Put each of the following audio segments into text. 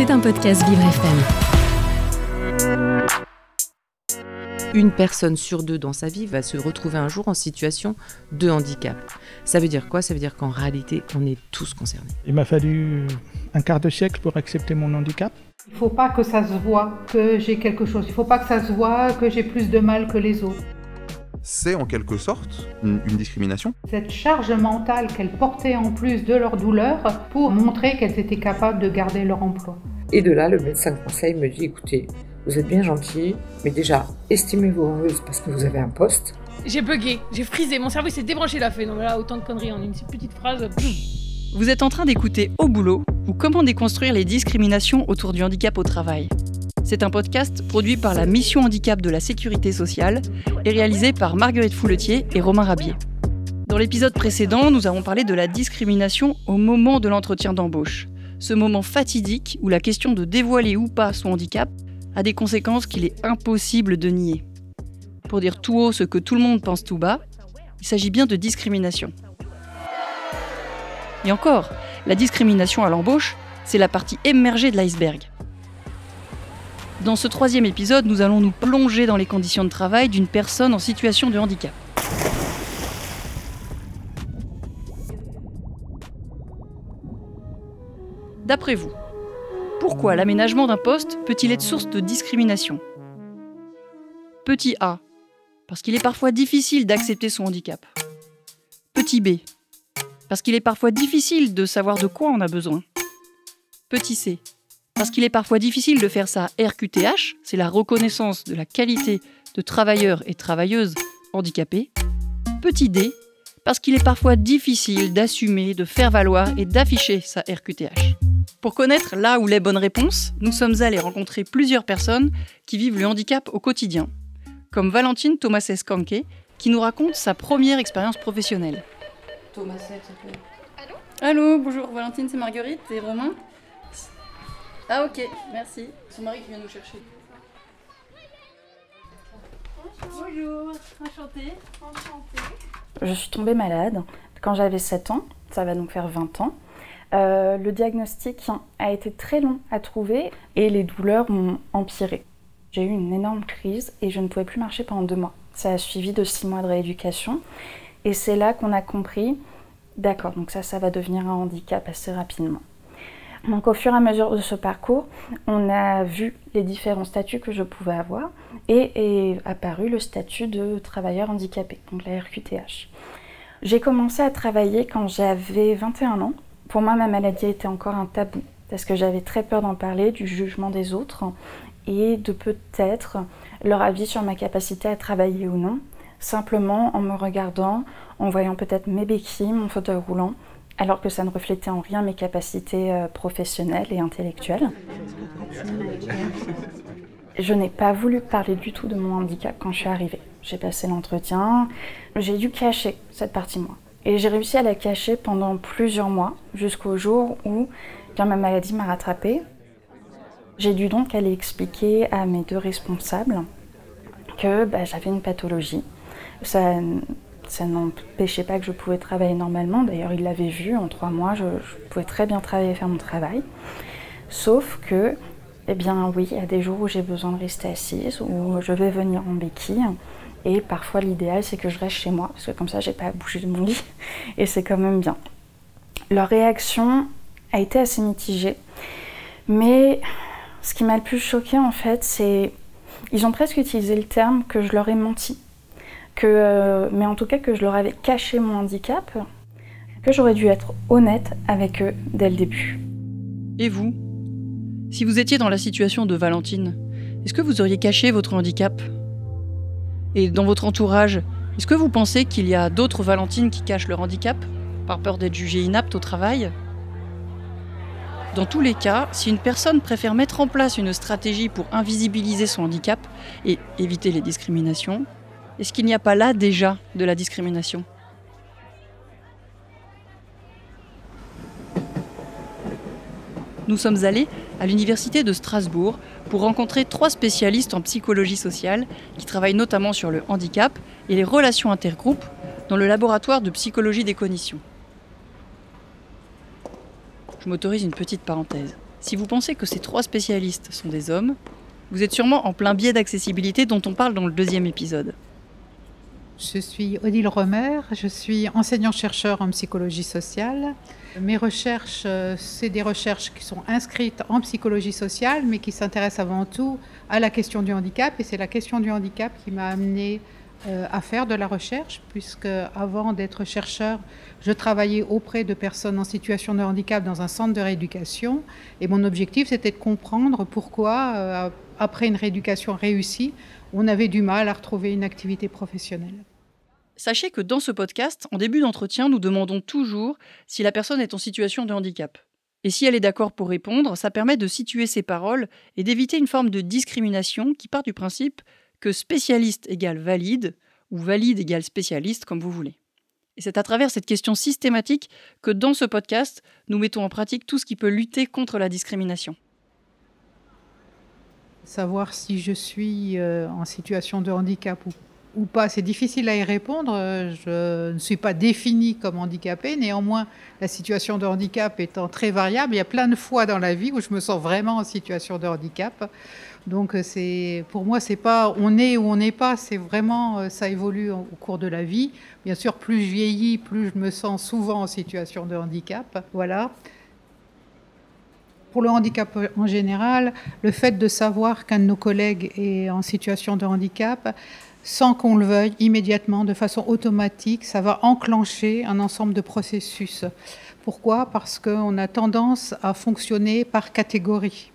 C'est un podcast Vivre FM. Une personne sur deux dans sa vie va se retrouver un jour en situation de handicap. Ça veut dire quoi? Ça veut dire qu'en réalité, on est tous concernés. Il m'a fallu un quart de siècle pour accepter mon handicap. Il ne faut pas que ça se voit que j'ai quelque chose. Il ne faut pas que ça se voit que j'ai plus de mal que les autres. C'est en quelque sorte une, une discrimination. Cette charge mentale qu'elles portaient en plus de leur douleur pour montrer qu'elles étaient capables de garder leur emploi. Et de là, le médecin conseil me dit écoutez, vous êtes bien gentil, mais déjà, estimez-vous heureuse parce que vous avez un poste. J'ai bugué, j'ai frisé, mon cerveau s'est débranché la fait. Non mais là, autant de conneries en une petite phrase. Vous êtes en train d'écouter Au boulot ou comment déconstruire les discriminations autour du handicap au travail? C'est un podcast produit par la Mission Handicap de la Sécurité sociale et réalisé par Marguerite Fouletier et Romain Rabier. Dans l'épisode précédent, nous avons parlé de la discrimination au moment de l'entretien d'embauche. Ce moment fatidique où la question de dévoiler ou pas son handicap a des conséquences qu'il est impossible de nier. Pour dire tout haut ce que tout le monde pense tout bas, il s'agit bien de discrimination. Et encore, la discrimination à l'embauche, c'est la partie émergée de l'iceberg. Dans ce troisième épisode, nous allons nous plonger dans les conditions de travail d'une personne en situation de handicap. D'après vous, pourquoi l'aménagement d'un poste peut-il être source de discrimination? Petit a, parce qu'il est parfois difficile d'accepter son handicap. Petit b, parce qu'il est parfois difficile de savoir de quoi on a besoin. Petit c, parce qu'il est parfois difficile de faire sa RQTH, c'est la reconnaissance de la qualité de travailleurs et travailleuses handicapés. Petit d, parce qu'il est parfois difficile d'assumer, de faire valoir et d'afficher sa RQTH. Pour connaître là où les bonnes réponses, nous sommes allés rencontrer plusieurs personnes qui vivent le handicap au quotidien, comme Valentine Thomases Kanke, qui nous raconte sa première expérience professionnelle. Thomases, Allô? Allô, bonjour Valentine, c'est Marguerite et Romain. Ah ok, merci. Son mari qui vient nous chercher. Bonjour, enchantée. Enchantée. Je suis tombée malade quand j'avais 7 ans, ça va donc faire 20 ans. Euh, le diagnostic a été très long à trouver et les douleurs ont empiré. J'ai eu une énorme crise et je ne pouvais plus marcher pendant deux mois. Ça a suivi de six mois de rééducation et c'est là qu'on a compris, d'accord, donc ça, ça va devenir un handicap assez rapidement. Donc au fur et à mesure de ce parcours, on a vu les différents statuts que je pouvais avoir et est apparu le statut de travailleur handicapé, donc la RQTH. J'ai commencé à travailler quand j'avais 21 ans pour moi, ma maladie était encore un tabou parce que j'avais très peur d'en parler, du jugement des autres et de peut-être leur avis sur ma capacité à travailler ou non, simplement en me regardant, en voyant peut-être mes béquilles, mon fauteuil roulant, alors que ça ne reflétait en rien mes capacités euh, professionnelles et intellectuelles. Je n'ai pas voulu parler du tout de mon handicap quand je suis arrivée. J'ai passé l'entretien, j'ai dû cacher cette partie moi. Et j'ai réussi à la cacher pendant plusieurs mois, jusqu'au jour où bien, ma maladie m'a rattrapée. J'ai dû donc aller expliquer à mes deux responsables que bah, j'avais une pathologie. Ça, ça n'empêchait pas que je pouvais travailler normalement. D'ailleurs, ils l'avaient vu en trois mois, je, je, pouvais très bien travailler et faire mon travail. Sauf que, eh bien oui, il y a des jours où j'ai besoin de rester assise, où je vais venir en béquille. Et parfois, l'idéal, c'est que je reste chez moi, parce que comme ça, j'ai pas à bouger de mon lit, et c'est quand même bien. Leur réaction a été assez mitigée, mais ce qui m'a le plus choqué, en fait, c'est ils ont presque utilisé le terme que je leur ai menti, euh, mais en tout cas que je leur avais caché mon handicap, que j'aurais dû être honnête avec eux dès le début. Et vous? Si vous étiez dans la situation de Valentine, est-ce que vous auriez caché votre handicap? Et dans votre entourage, est-ce que vous pensez qu'il y a d'autres Valentines qui cachent leur handicap par peur d'être jugées inaptes au travail? Dans tous les cas, si une personne préfère mettre en place une stratégie pour invisibiliser son handicap et éviter les discriminations, est-ce qu'il n'y a pas là déjà de la discrimination? Nous sommes allés à l'Université de Strasbourg pour rencontrer trois spécialistes en psychologie sociale qui travaillent notamment sur le handicap et les relations intergroupes dans le laboratoire de psychologie des cognitions. Je m'autorise une petite parenthèse. Si vous pensez que ces trois spécialistes sont des hommes, vous êtes sûrement en plein biais d'accessibilité dont on parle dans le deuxième épisode. Je suis Odile Romer, je suis enseignant-chercheur en psychologie sociale. Mes recherches, euh, c'est des recherches qui sont inscrites en psychologie sociale, mais qui s'intéressent avant tout à la question du handicap. Et c'est la question du handicap qui m'a amenée euh, à faire de la recherche, puisque avant d'être chercheur, je travaillais auprès de personnes en situation de handicap dans un centre de rééducation. Et mon objectif, c'était de comprendre pourquoi, euh, après une rééducation réussie, on avait du mal à retrouver une activité professionnelle. Sachez que dans ce podcast, en début d'entretien, nous demandons toujours si la personne est en situation de handicap. Et si elle est d'accord pour répondre, ça permet de situer ses paroles et d'éviter une forme de discrimination qui part du principe que spécialiste égale valide, ou valide égale spécialiste, comme vous voulez. Et c'est à travers cette question systématique que dans ce podcast, nous mettons en pratique tout ce qui peut lutter contre la discrimination. Savoir si je suis euh, en situation de handicap ou ou pas, c'est difficile à y répondre. Je ne suis pas définie comme handicapée. Néanmoins, la situation de handicap étant très variable, il y a plein de fois dans la vie où je me sens vraiment en situation de handicap. Donc, c'est, pour moi, c'est pas on est ou on n'est pas, c'est vraiment, ça évolue au cours de la vie. Bien sûr, plus je vieillis, plus je me sens souvent en situation de handicap. Voilà. Pour le handicap en général, le fait de savoir qu'un de nos collègues est en situation de handicap, sans qu'on le veuille, immédiatement, de façon automatique, ça va enclencher un ensemble de processus. Pourquoi? Parce qu'on a tendance à fonctionner par catégorie.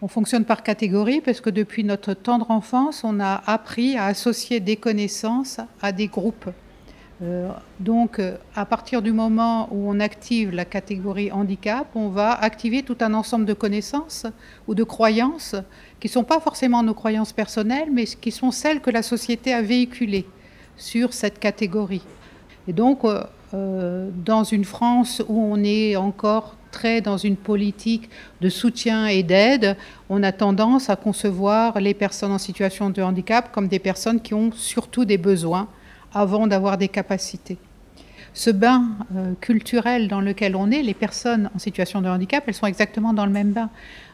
On fonctionne par catégorie parce que depuis notre tendre enfance, on a appris à associer des connaissances à des groupes. Euh, donc, à partir du moment où on active la catégorie handicap, on va activer tout un ensemble de connaissances ou de croyances qui ne sont pas forcément nos croyances personnelles, mais qui sont celles que la société a véhiculées sur cette catégorie. Et donc, euh, euh, dans une France où on est encore très dans une politique de soutien et d'aide, on a tendance à concevoir les personnes en situation de handicap comme des personnes qui ont surtout des besoins avant d'avoir des capacités. Ce bain euh, culturel dans lequel on est, les personnes en situation de handicap, elles sont exactement dans le même bain.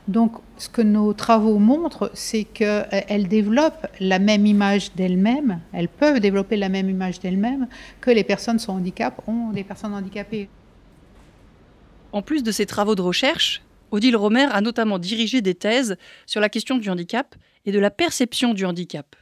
Donc, ce que nos travaux montrent, c'est qu'elles développent la même image d'elles-mêmes, elles peuvent développer la même image d'elles-mêmes que les personnes sans handicap ont des personnes handicapées. En plus de ces travaux de recherche, Odile Romer a notamment dirigé des thèses sur la question du handicap et de la perception du handicap.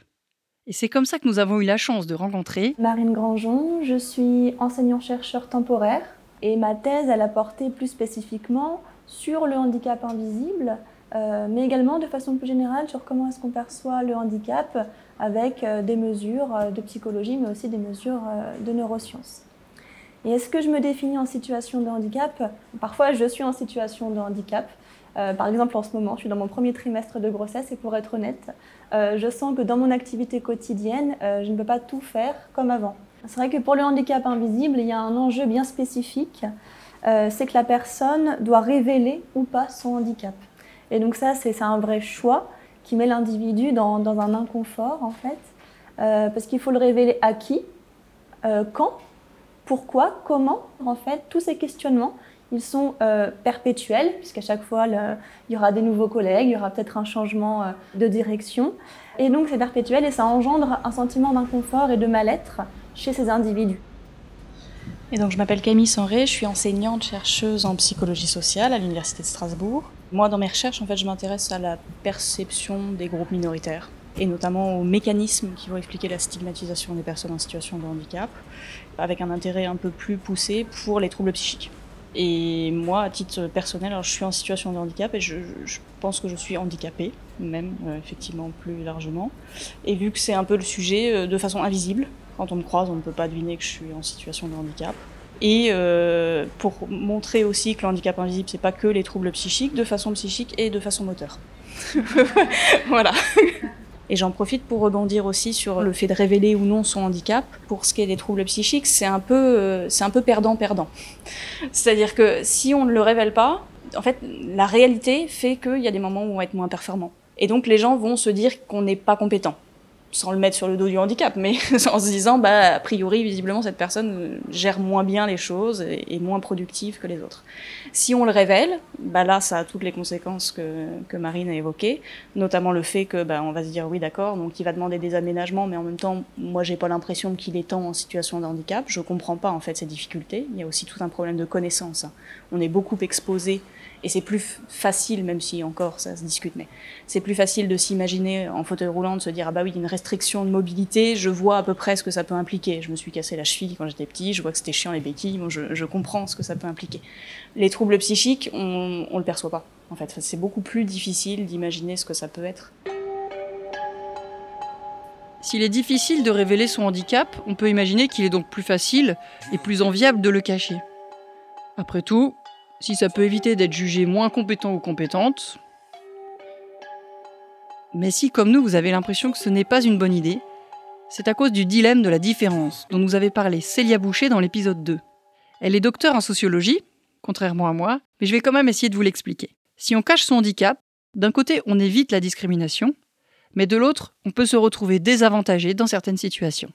Et c'est comme ça que nous avons eu la chance de rencontrer Marine Grandjean. Je suis enseignant-chercheur temporaire et ma thèse, elle a porté plus spécifiquement sur le handicap invisible, euh, mais également de façon plus générale sur comment est-ce qu'on perçoit le handicap avec euh, des mesures euh, de psychologie, mais aussi des mesures de neurosciences. Et est-ce que je me définis en situation de handicap? Parfois, je suis en situation de handicap. Par exemple, en ce moment, je suis dans mon premier trimestre de grossesse et pour être honnête, euh, je sens que dans mon activité quotidienne, euh, je ne peux pas tout faire comme avant. C'est vrai que pour le handicap invisible, il y a un enjeu bien spécifique, euh, c'est que la personne doit révéler ou pas son handicap. Et donc ça, c'est un vrai choix qui met l'individu dans, un inconfort, en fait, parce qu'il faut le révéler à qui, quand, pourquoi, comment, en fait, tous ces questionnements ils sont euh, perpétuels, puisqu'à chaque fois, il y aura des nouveaux collègues, il y aura peut-être un changement euh, de direction. Et donc, c'est perpétuel et ça engendre un sentiment d'inconfort et de mal-être chez ces individus. Et donc, je m'appelle Camille Sanré, je suis enseignante chercheuse en psychologie sociale à l'Université de Strasbourg. Moi, dans mes recherches, en fait, je m'intéresse à la perception des groupes minoritaires et notamment aux mécanismes qui vont expliquer la stigmatisation des personnes en situation de handicap, avec un intérêt un peu plus poussé pour les troubles psychiques. Et moi, à titre personnel, je suis en situation de handicap et je, pense que je suis handicapée, même euh, effectivement plus largement. Et vu que c'est un peu le sujet euh, de façon invisible, quand on me croise, on ne peut pas deviner que je suis en situation de handicap. Et euh, pour montrer aussi que le handicap invisible, c'est pas que les troubles psychiques, de façon psychique et de façon moteur. voilà. Et j'en profite pour rebondir aussi sur le fait de révéler ou non son handicap. Pour ce qui est des troubles psychiques, c'est un peu, euh, c'est un peu perdant-perdant. C'est-à-dire que si on ne le révèle pas, en fait, la réalité fait qu'il y a des moments où on va être moins performant. Et donc les gens vont se dire qu'on n'est pas compétent. sans le mettre sur le dos du handicap, mais en se disant, bah, a priori, visiblement, cette personne gère moins bien les choses et est moins productive que les autres. Si on le révèle, bah là, ça a toutes les conséquences que, Marine a évoquées, notamment le fait que, bah, on va se dire, oui, d'accord, donc il va demander des aménagements, mais en même temps, moi, j'ai pas l'impression qu'il est tant en situation de handicap. Je comprends pas, en fait, ces difficultés. Il y a aussi tout un problème de connaissance. On est beaucoup exposé et c'est plus facile, même si encore ça se discute, mais c'est plus facile de s'imaginer en fauteuil roulant, de se dire ah bah oui, une restriction de mobilité, je vois à peu près ce que ça peut impliquer. Je me suis cassé la cheville quand j'étais petit, je vois que c'était chiant les béquilles, bon, je, comprends ce que ça peut impliquer. Troubles psychiques, on, on le perçoit pas. En fait, c'est beaucoup plus difficile d'imaginer ce que ça peut être. S'il est difficile de révéler son handicap, on peut imaginer qu'il est donc plus facile et plus enviable de le cacher. Après tout, si ça peut éviter d'être jugé moins compétent ou compétente. Mais si, comme nous, vous avez l'impression que ce n'est pas une bonne idée, c'est à cause du dilemme de la différence dont nous avait parlé Célia Boucher dans l'épisode 2. Elle est docteur en sociologie, contrairement à moi, mais je vais quand même essayer de vous l'expliquer. Si on cache son handicap, d'un côté on évite la discrimination, mais de l'autre on peut se retrouver désavantagé dans certaines situations.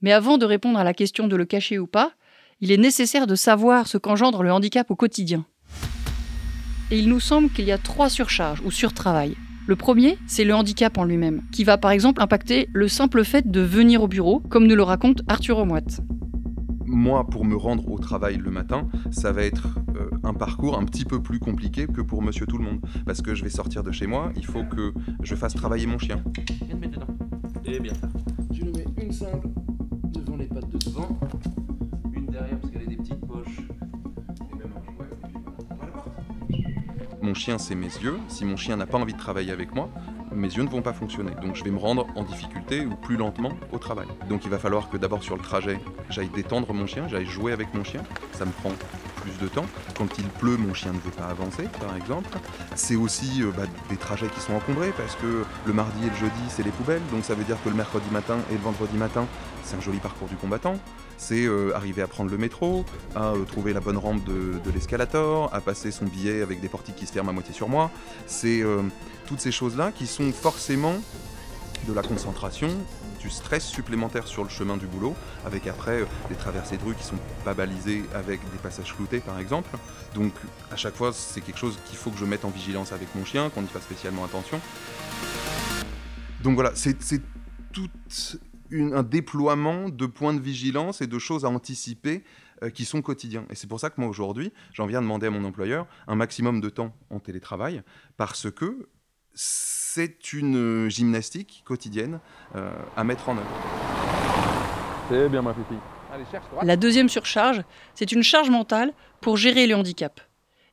Mais avant de répondre à la question de le cacher ou pas, il est nécessaire de savoir ce qu'engendre le handicap au quotidien. Et il nous semble qu'il y a trois surcharges ou surtravail. Le premier, c'est le handicap en lui-même, qui va par exemple impacter le simple fait de venir au bureau, comme nous le raconte Arthur Omoite. Moi, pour me rendre au travail le matin, ça va être euh, un parcours un petit peu plus compliqué que pour monsieur tout le monde. Parce que je vais sortir de chez moi, il faut que je fasse travailler mon chien. Viens de mettre dedans. Et bien. Je le mets une simple devant les pattes de devant parce qu'elle a des petites poches. Mon chien, c'est mes yeux. Si mon chien n'a pas envie de travailler avec moi, mes yeux ne vont pas fonctionner. Donc je vais me rendre en difficulté ou plus lentement au travail. Donc il va falloir que d'abord sur le trajet, j'aille détendre mon chien, j'aille jouer avec mon chien. Ça me prend de temps. Quand il pleut, mon chien ne veut pas avancer, par exemple. C'est aussi euh, bah, des trajets qui sont encombrés parce que le mardi et le jeudi, c'est les poubelles. Donc ça veut dire que le mercredi matin et le vendredi matin, c'est un joli parcours du combattant. C'est euh, arriver à prendre le métro, à euh, trouver la bonne rampe de, l'escalator, à passer son billet avec des portiques qui se ferment à moitié sur moi. C'est toutes ces choses-là qui sont forcément de la concentration, du stress supplémentaire sur le chemin du boulot, avec après des traversées de rue qui sont pas balisées avec des passages floutés par exemple. Donc à chaque fois c'est quelque chose qu'il faut que je mette en vigilance avec mon chien, qu'on y fasse spécialement attention. Donc voilà, c'est tout un déploiement de points de vigilance et de choses à anticiper euh, qui sont quotidiens. Et c'est pour ça que moi aujourd'hui, j'en viens demander à mon employeur un maximum de temps en télétravail, parce que c'est une gymnastique quotidienne euh, à mettre en œuvre. C'est bien ma fille. La deuxième surcharge, c'est une charge mentale pour gérer le handicap.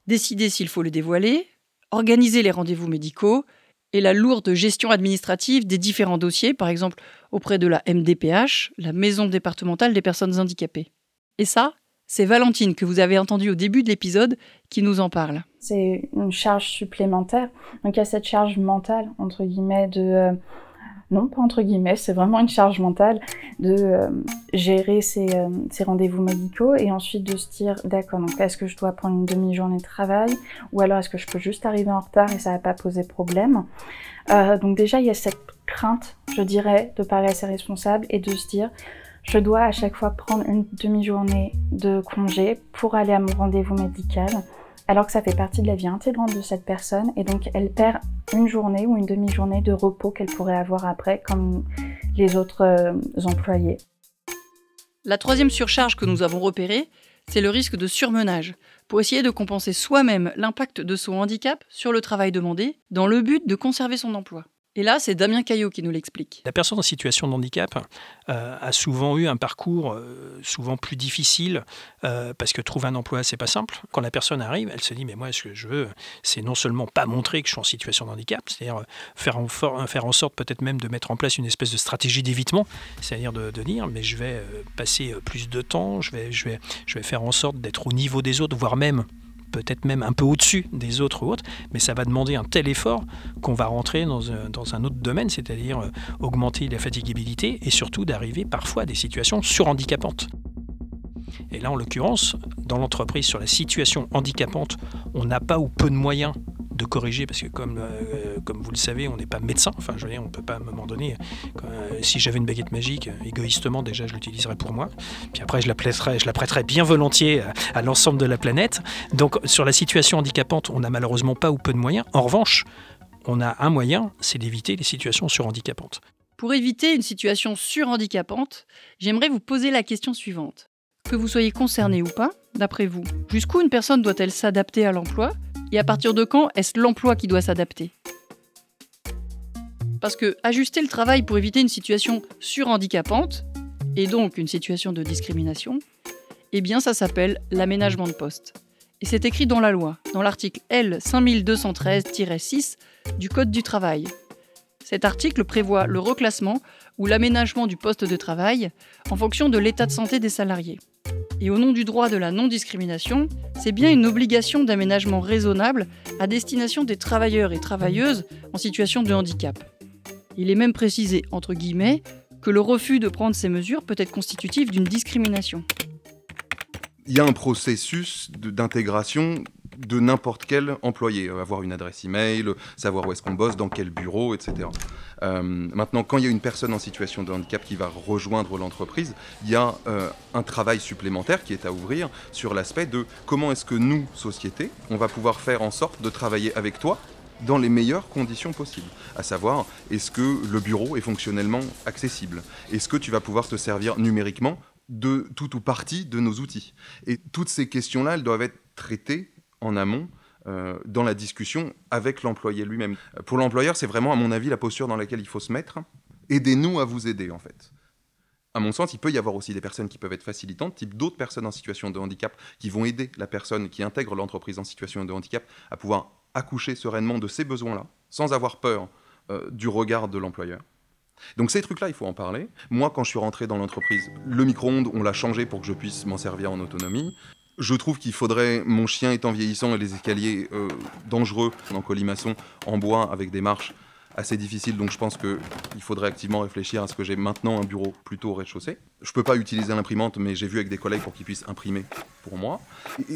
Décider s'il faut le dévoiler, organiser les rendez-vous médicaux et la lourde gestion administrative des différents dossiers, par exemple auprès de la MDPH, la Maison départementale des personnes handicapées. Et ça, c'est Valentine que vous avez entendue au début de l'épisode qui nous en parle. C'est une charge supplémentaire. Donc il y a cette charge mentale, entre guillemets, de... Euh, non, pas entre guillemets, c'est vraiment une charge mentale de euh, gérer ces, euh, ces rendez-vous médicaux et ensuite de se dire, d'accord, donc est-ce que je dois prendre une demi-journée de travail ou alors est-ce que je peux juste arriver en retard et ça va pas poser problème? donc déjà, il y a cette crainte, je dirais, de parler à ses responsables et de se dire, je dois à chaque fois prendre une demi-journée de congé pour aller à mon rendez-vous médical, alors que ça fait partie de la vie intégrante de cette personne et donc elle perd une journée ou une demi-journée de repos qu'elle pourrait avoir après comme les autres euh, employés. La troisième surcharge que nous avons repérée, c'est le risque de surmenage, pour essayer de compenser soi-même l'impact de son handicap sur le travail demandé, dans le but de conserver son emploi. Et là, c'est Damien Caillot qui nous l'explique. La personne en situation de handicap euh, a souvent eu un parcours euh, souvent plus difficile euh, parce que trouver un emploi, c'est pas simple. Quand la personne arrive, elle se dit mais moi, ce que je veux, c'est non seulement pas montrer que je suis en situation de handicap, c'est-à-dire faire en, faire en sorte peut-être même de mettre en place une espèce de stratégie d'évitement, c'est-à-dire de, dire mais je vais passer plus de temps, je vais, je vais, je vais faire en sorte d'être au niveau des autres, voire même peut-être même un peu au-dessus des autres ou autres, mais ça va demander un tel effort qu'on va rentrer dans un, autre domaine, c'est-à-dire euh, augmenter la fatigabilité et surtout d'arriver parfois à des situations surhandicapantes. Et là, en l'occurrence, dans l'entreprise, sur la situation handicapante, on n'a pas ou peu de moyens de corriger, parce que comme, euh, comme vous le savez, on n'est pas médecin, enfin je veux dire, on ne peut pas à un moment donné, euh, si j'avais une baguette magique, égoïstement déjà je l'utiliserais pour moi, puis après je la prêterais, je la prêterais bien volontiers à, l'ensemble de la planète. Donc sur la situation handicapante, on n'a malheureusement pas ou peu de moyens. En revanche, on a un moyen, c'est d'éviter les situations surhandicapantes. Pour éviter une situation surhandicapante, j'aimerais vous poser la question suivante. Que vous soyez concerné ou pas, d'après vous, jusqu'où une personne doit-elle s'adapter à l'emploi et à partir de quand est-ce l'emploi qui doit s'adapter? Parce que ajuster le travail pour éviter une situation surhandicapante, et donc une situation de discrimination, eh bien ça s'appelle l'aménagement de poste. Et c'est écrit dans la loi, dans l'article L 5213-6 du Code du travail. Cet article prévoit le reclassement ou l'aménagement du poste de travail en fonction de l'état de santé des salariés. Et au nom du droit de la non-discrimination, c'est bien une obligation d'aménagement raisonnable à destination des travailleurs et travailleuses en situation de handicap. Il est même précisé, entre guillemets, que le refus de prendre ces mesures peut être constitutif d'une discrimination. Il y a un processus d'intégration de n'importe quel employé, euh, avoir une adresse email, savoir où est-ce qu'on bosse, dans quel bureau, etc. Euh, maintenant, quand il y a une personne en situation de handicap qui va rejoindre l'entreprise, il y a euh, un travail supplémentaire qui est à ouvrir sur l'aspect de comment est-ce que nous, société, on va pouvoir faire en sorte de travailler avec toi dans les meilleures conditions possibles. À savoir, est-ce que le bureau est fonctionnellement accessible? Est-ce que tu vas pouvoir te servir numériquement de tout ou partie de nos outils? Et toutes ces questions-là, elles doivent être traitées en amont euh, dans la discussion avec l'employé lui-même. Pour l'employeur, c'est vraiment, à mon avis, la posture dans laquelle il faut se mettre. Aidez-nous à vous aider, en fait. À mon sens, il peut y avoir aussi des personnes qui peuvent être facilitantes, type d'autres personnes en situation de handicap, qui vont aider la personne qui intègre l'entreprise en situation de handicap à pouvoir accoucher sereinement de ces besoins-là, sans avoir peur euh, du regard de l'employeur. Donc ces trucs-là, il faut en parler. Moi, quand je suis rentré dans l'entreprise, le micro-ondes, on l'a changé pour que je puisse m'en servir en autonomie. Je trouve qu'il faudrait, mon chien étant vieillissant et les escaliers euh, dangereux en colimaçon, en bois, avec des marches assez difficiles, donc je pense qu'il faudrait activement réfléchir à ce que j'ai maintenant un bureau plutôt au rez-de-chaussée. Je ne peux pas utiliser l'imprimante, mais j'ai vu avec des collègues pour qu'ils puissent imprimer pour moi.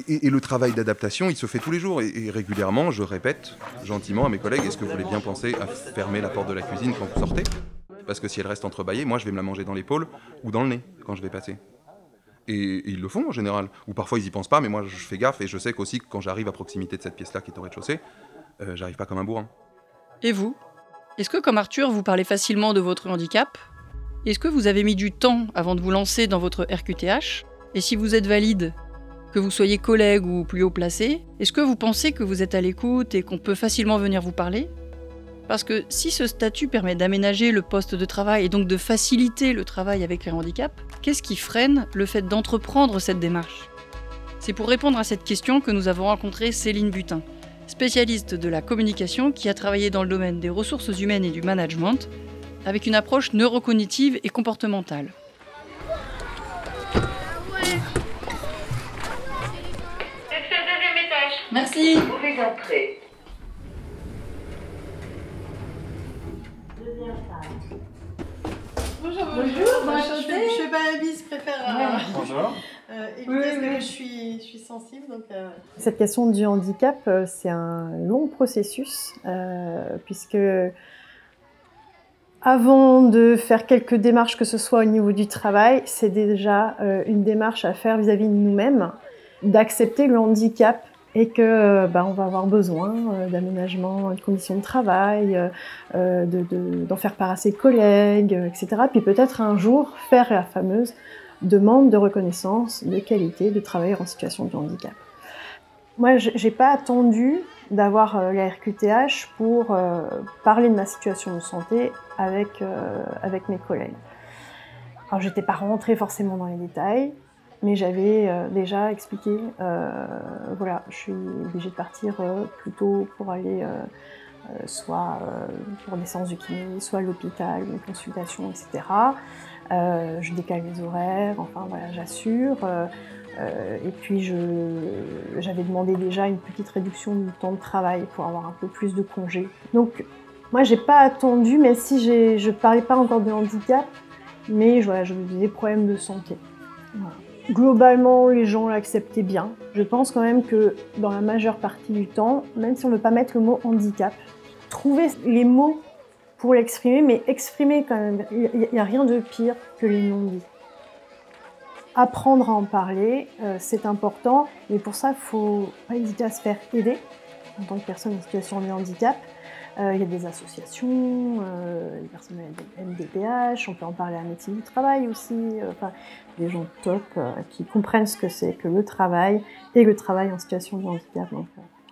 Et, le travail d'adaptation, il se fait tous les jours. Et, régulièrement, je répète gentiment à mes collègues, est-ce que vous voulez bien penser à fermer la porte de la cuisine quand vous sortez? Parce que si elle reste entrebâillée, moi je vais me la manger dans l'épaule ou dans le nez quand je vais passer. Et, ils le font en général. Ou parfois ils y pensent pas, mais moi je fais gaffe et je sais qu'aussi quand j'arrive à proximité de cette pièce-là qui est au rez-de-chaussée, euh, j'arrive pas comme un bourrin. Et vous? Est-ce que comme Arthur, vous parlez facilement de votre handicap? Est-ce que vous avez mis du temps avant de vous lancer dans votre RQTH Et si vous êtes valide, que vous soyez collègue ou plus haut placé, est-ce que vous pensez que vous êtes à l'écoute et qu'on peut facilement venir vous parler? Parce que si ce statut permet d'aménager le poste de travail et donc de faciliter le travail avec les handicaps, qu'est-ce qui freine le fait d'entreprendre cette démarche? C'est pour répondre à cette question que nous avons rencontré Céline Butin, spécialiste de la communication qui a travaillé dans le domaine des ressources humaines et du management, avec une approche neurocognitive et comportementale. Merci. Vous pouvez entrer. Bonjour, bonjour. bonjour. Je, je fais pas la bise, je préfère euh, bonjour. Euh, éviter que je suis, je suis sensible. Donc, euh... Cette question du handicap, euh, c'est un long processus, euh, puisque avant de faire quelques démarches, que ce soit au niveau du travail, c'est déjà euh, une démarche à faire vis-à-vis -vis de nous-mêmes, d'accepter le handicap et que bah, on va avoir besoin euh, d'aménagement de conditions de travail, euh, d'en de, de, faire part à ses collègues, euh, etc. Puis peut-être un jour faire la fameuse demande de reconnaissance de qualité de travailleurs en situation de handicap. Moi, j'ai pas attendu d'avoir euh, la RQTH pour euh, parler de ma situation de santé avec, euh, avec mes collègues. Alors, j'étais pas rentrée forcément dans les détails, mais j'avais euh, déjà expliqué, euh, voilà, je suis obligée de partir euh, plus tôt pour aller soit pour des séances de kiné, soit à l'hôpital, une consultation, etc. je décale les horaires, enfin voilà, j'assure. et puis j'avais demandé déjà une petite réduction du temps de travail pour avoir un peu plus de congés. Donc moi j'ai pas attendu, mais si je parlais pas encore de handicap, mais voilà, j'avais des problèmes de santé. Voilà. Globalement, les gens l'acceptaient bien. Je pense quand même que dans la majeure partie du temps, même si on ne veut pas mettre le mot handicap, trouver les mots pour l'exprimer, mais exprimer quand même, il n'y a rien de pire que les non-dits. Apprendre à en parler, euh, c'est important, mais pour ça, il ne faut pas hésiter à se faire aider en tant que personne en situation de handicap. Euh, il y a des associations, euh, des personnes MDPH, on peut en parler à médecine du travail aussi, euh, enfin, des gens top qui comprennent ce que c'est que le travail et le travail en situation de handicap.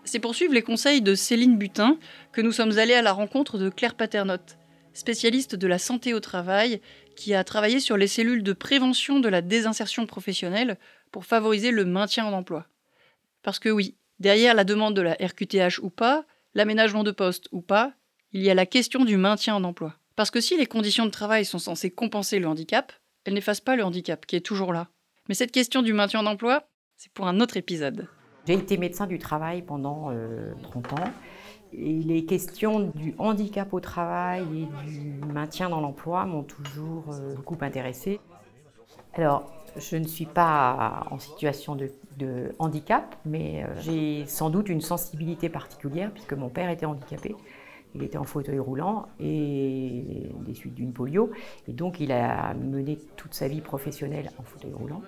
C'est pour suivre les conseils de Céline Butin que nous sommes allés à la rencontre de Claire Paternotte, spécialiste de la santé au travail, qui a travaillé sur les cellules de prévention de la désinsertion professionnelle pour favoriser le maintien en emploi. Parce que oui, derrière la demande de la RQTH ou pas, l'aménagement de poste ou pas, il y a la question du maintien en emploi. Parce que si les conditions de travail sont censées compenser le handicap, elles n'effacent pas le handicap qui est toujours là. Mais cette question du maintien en emploi, c'est pour un autre épisode. J'ai été médecin du travail pendant 30 euh, ans. Et les questions du handicap au travail et du maintien dans l'emploi m'ont toujours euh, beaucoup intéressée. Alors, je ne suis pas en situation de, handicap, mais euh, j'ai sans doute une sensibilité particulière puisque mon père était handicapé. Il était en fauteuil roulant et des suites d'une polio. Et donc, il a mené toute sa vie professionnelle en fauteuil roulant.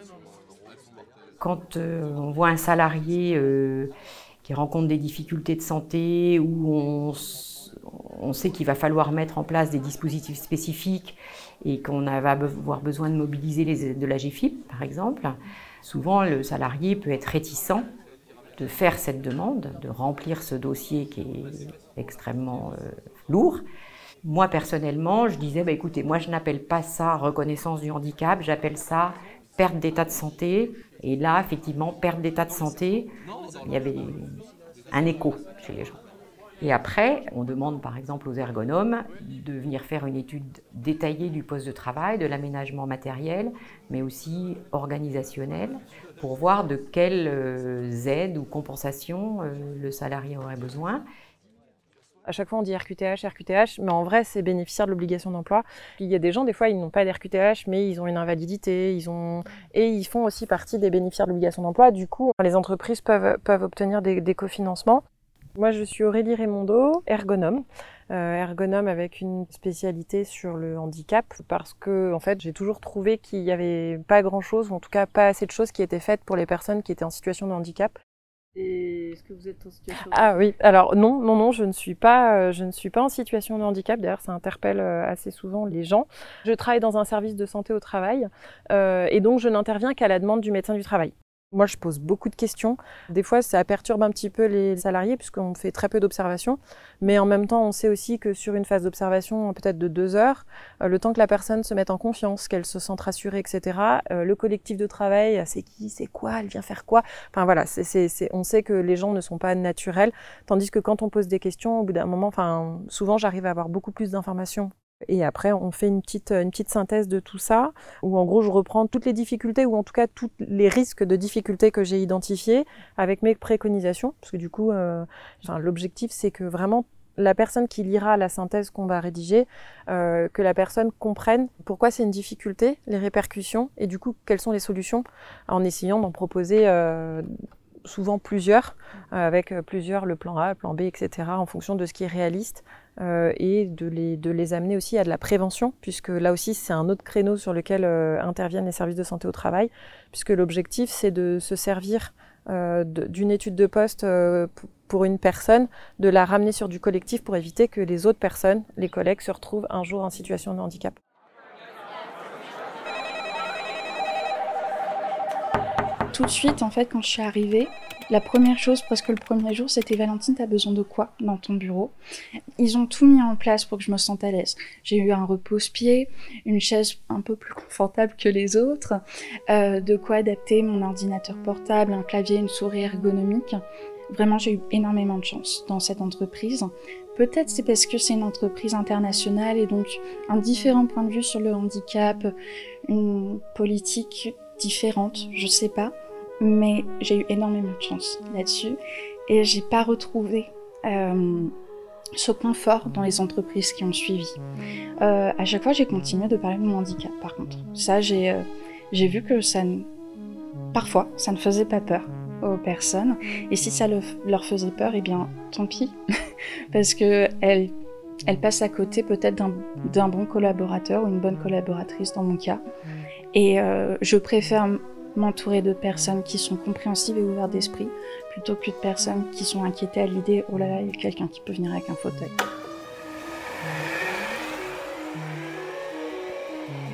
Quand euh, on voit un salarié euh, qui rencontre des difficultés de santé ou on, sait qu'il va falloir mettre en place des dispositifs spécifiques et qu'on va avoir besoin de mobiliser de la GFIP, par exemple, souvent le salarié peut être réticent de faire cette demande, de remplir ce dossier qui est extrêmement euh, lourd. Moi, personnellement, je disais, bah, écoutez, moi, je n'appelle pas ça reconnaissance du handicap, j'appelle ça perte d'état de santé. Et là, effectivement, perte d'état de santé, il y avait un écho chez les gens. Et après, on demande par exemple aux ergonomes de venir faire une étude détaillée du poste de travail, de l'aménagement matériel, mais aussi organisationnel, pour voir de quelles euh, aides ou compensations euh, le salarié aurait besoin. À chaque fois, on dit RQTH, RQTH, mais en vrai, c'est bénéficiaire de l'obligation d'emploi. Il y a des gens, des fois, ils n'ont pas d'RQTH, mais ils ont une invalidité, ils ont... et ils font aussi partie des bénéficiaires de l'obligation d'emploi. Du coup, les entreprises peuvent, obtenir des cofinancements. Moi, je suis Aurélie Raimondo, ergonome. Euh, ergonome avec une spécialité sur le handicap parce que en fait j'ai toujours trouvé qu'il n'y avait pas grand chose ou en tout cas pas assez de choses qui étaient faites pour les personnes qui étaient en situation de handicap. Et est-ce que vous êtes en situation de Ah oui, alors non, non, non, je ne suis pas, euh, je ne suis pas en situation de handicap. D'ailleurs, ça interpelle euh, assez souvent les gens. Je travaille dans un service de santé au travail et donc je n'interviens qu'à la demande du médecin du travail. Moi, je pose beaucoup de questions. Des fois, ça perturbe un petit peu les salariés puisqu'on fait très peu d'observations. Mais en même temps, on sait aussi que sur une phase d'observation, peut-être de deux heures, euh, le temps que la personne se mette en confiance, qu'elle se sente rassurée, etc., euh, le collectif de travail, c'est qui, c'est quoi, elle vient faire quoi? Enfin voilà, on sait que les gens ne sont pas naturels. Tandis que quand on pose des questions, au bout d'un moment, enfin, souvent, j'arrive à avoir beaucoup plus d'informations et après, on fait une petite, une petite synthèse de tout ça, où en gros, je reprends toutes les difficultés, ou en tout cas tous les risques de difficultés que j'ai identifiés avec mes préconisations, parce que du coup, euh, l'objectif, c'est que vraiment la personne qui lira la synthèse qu'on va rédiger, euh, que la personne comprenne pourquoi c'est une difficulté, les répercussions, et du coup, quelles sont les solutions, en essayant d'en proposer euh, souvent plusieurs, avec plusieurs, le plan A, le plan B, etc., en fonction de ce qui est réaliste euh, et de les, de les, amener aussi à de la prévention, puisque là aussi c'est un autre créneau sur lequel euh, interviennent les services de santé au travail, puisque l'objectif c'est de se servir euh, d'une étude de poste pour une personne, de la ramener sur du collectif pour éviter que les autres personnes, les collègues, se retrouvent un jour en situation de handicap. Tout de suite, en fait, quand je suis arrivée, la première chose, parce que le premier jour, c'était Valentine, t'as besoin de quoi dans ton bureau? Ils ont tout mis en place pour que je me sente à l'aise. J'ai eu un repose-pied, une chaise un peu plus confortable que les autres, euh, de quoi adapter mon ordinateur portable, un clavier, une souris ergonomique. Vraiment, j'ai eu énormément de chance dans cette entreprise. Peut-être c'est parce que c'est une entreprise internationale et donc un différent point de vue sur le handicap, une politique différente, je sais pas mais j'ai eu énormément de chance là-dessus et j'ai pas retrouvé euh, ce confort dans les entreprises qui ont suivi. Euh, à chaque fois, j'ai continué de parler de mon handicap. Par contre, ça, j'ai euh, vu que ça Parfois, ça ne faisait pas peur aux personnes. Et si ça leur faisait peur, eh bien, tant pis. Parce que elles, passent à côté peut-être d'un bon collaborateur ou une bonne collaboratrice dans mon cas. Et euh, je préfère m'entourer de personnes qui sont compréhensives et ouvertes d'esprit plutôt que de personnes qui sont inquiétées à l'idée oh là là, il y a quelqu'un qui peut venir avec un fauteuil.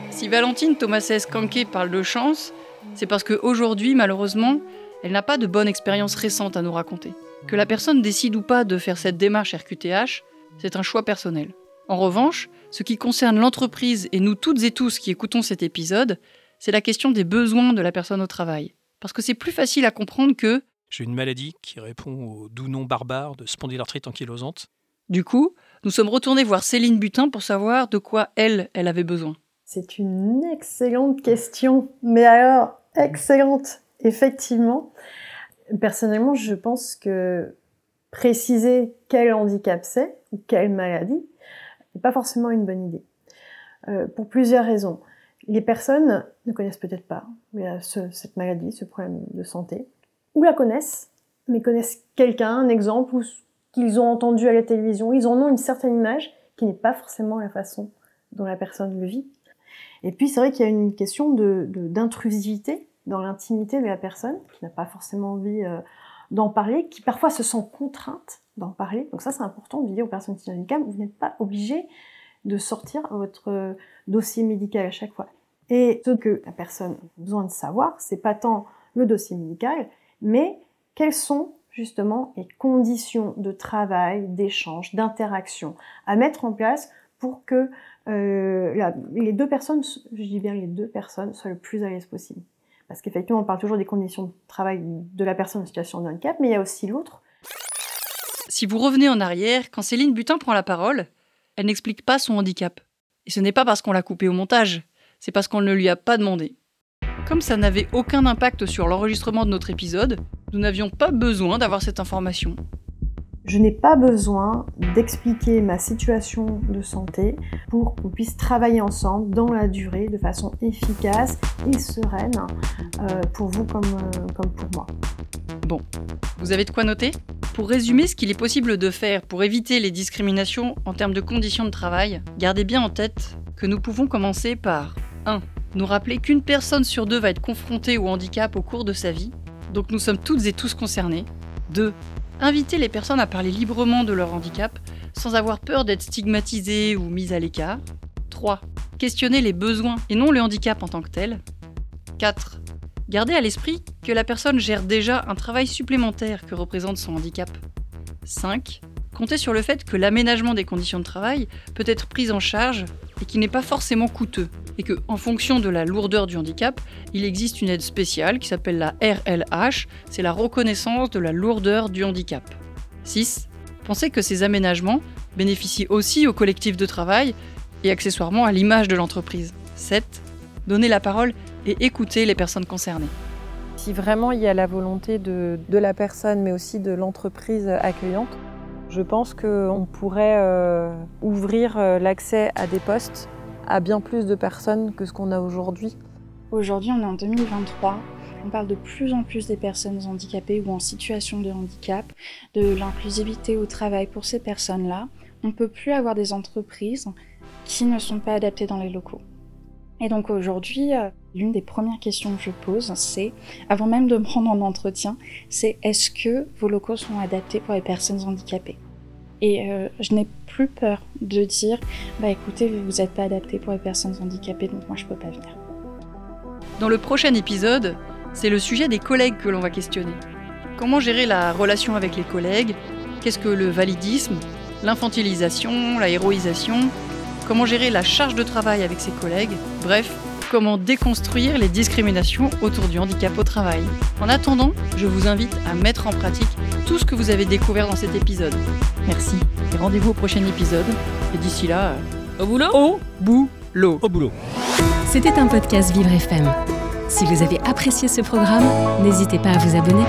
Si Valentine Thomasès Kanké parle de chance, c'est parce qu'aujourd'hui, malheureusement, elle n'a pas de bonne expérience récente à nous raconter. Que la personne décide ou pas de faire cette démarche RQTH, c'est un choix personnel. En revanche, ce qui concerne l'entreprise et nous toutes et tous qui écoutons cet épisode, c'est la question des besoins de la personne au travail. Parce que c'est plus facile à comprendre que j'ai une maladie qui répond au doux nom barbare de spondylarthrite ankylosante. Du coup, nous sommes retournés voir Céline Butin pour savoir de quoi elle, elle avait besoin. C'est une excellente question, mais alors excellente, effectivement. Personnellement, je pense que préciser quel handicap c'est ou quelle maladie n'est pas forcément une bonne idée. Euh, pour plusieurs raisons les personnes ne connaissent peut-être pas cette maladie, ce problème de santé, ou la connaissent, mais connaissent quelqu'un, un exemple, ou qu'ils ont entendu à la télévision. Ils en ont une certaine image qui n'est pas forcément la façon dont la personne le vit. Et puis c'est vrai qu'il y a une question d'intrusivité dans l'intimité de la personne, qui n'a pas forcément envie euh, d'en parler, qui parfois se sent contrainte d'en parler. Donc ça c'est important de dire aux personnes qui handicap, vous n'êtes pas obligé de sortir votre euh, dossier médical à chaque fois. Et ce que la personne a besoin de savoir, c'est pas tant le dossier médical, mais quelles sont justement les conditions de travail, d'échange, d'interaction à mettre en place pour que euh, les deux personnes, je dis bien les deux personnes, soient le plus à l'aise possible. Parce qu'effectivement, on parle toujours des conditions de travail de la personne en situation de handicap, mais il y a aussi l'autre. Si vous revenez en arrière, quand Céline Butin prend la parole, elle n'explique pas son handicap. Et ce n'est pas parce qu'on l'a coupé au montage, c'est parce qu'on ne lui a pas demandé. Comme ça n'avait aucun impact sur l'enregistrement de notre épisode, nous n'avions pas besoin d'avoir cette information. Je n'ai pas besoin d'expliquer ma situation de santé pour qu'on puisse travailler ensemble dans la durée de façon efficace et sereine euh, pour vous comme, euh, comme pour moi. Bon, vous avez de quoi noter? Pour résumer ce qu'il est possible de faire pour éviter les discriminations en termes de conditions de travail, gardez bien en tête que nous pouvons commencer par 1. Nous rappeler qu'une personne sur deux va être confrontée au handicap au cours de sa vie, donc nous sommes toutes et tous concernés. 2. Inviter les personnes à parler librement de leur handicap sans avoir peur d'être stigmatisées ou mises à l'écart. 3. Questionner les besoins et non le handicap en tant que tel. 4. Garder à l'esprit que la personne gère déjà un travail supplémentaire que représente son handicap. 5. Compter sur le fait que l'aménagement des conditions de travail peut être pris en charge et qu'il n'est pas forcément coûteux, et que, en fonction de la lourdeur du handicap, il existe une aide spéciale qui s'appelle la RLH, c'est la reconnaissance de la lourdeur du handicap. 6. Pensez que ces aménagements bénéficient aussi au collectif de travail et accessoirement à l'image de l'entreprise. 7. Donner la parole et écouter les personnes concernées. Si vraiment il y a la volonté de la personne mais aussi de l'entreprise accueillante, je pense qu'on pourrait euh, ouvrir euh, l'accès à des postes à bien plus de personnes que ce qu'on a aujourd'hui. Aujourd'hui, on est en 2023. On parle de plus en plus des personnes handicapées ou en situation de handicap, de l'inclusivité au travail pour ces personnes-là. On ne peut plus avoir des entreprises qui ne sont pas adaptées dans les locaux. Et donc aujourd'hui, euh, l'une des premières questions que je pose, c'est, avant même de me rendre en entretien, c'est est-ce que vos locaux sont adaptés pour les personnes handicapées? Et euh, je n'ai plus peur de dire, bah écoutez, vous n'êtes pas adapté pour les personnes handicapées, donc moi je peux pas venir. Dans le prochain épisode, c'est le sujet des collègues que l'on va questionner. Comment gérer la relation avec les collègues? Qu'est-ce que le validisme L'infantilisation La héroïsation? Comment gérer la charge de travail avec ses collègues? Bref, comment déconstruire les discriminations autour du handicap au travail. En attendant, je vous invite à mettre en pratique tout ce que vous avez découvert dans cet épisode. Merci et rendez-vous au prochain épisode. Et d'ici là, euh, au boulot Au boulot Au boulot C'était un podcast Vivre FM. Si vous avez apprécié ce programme, n'hésitez pas à vous abonner.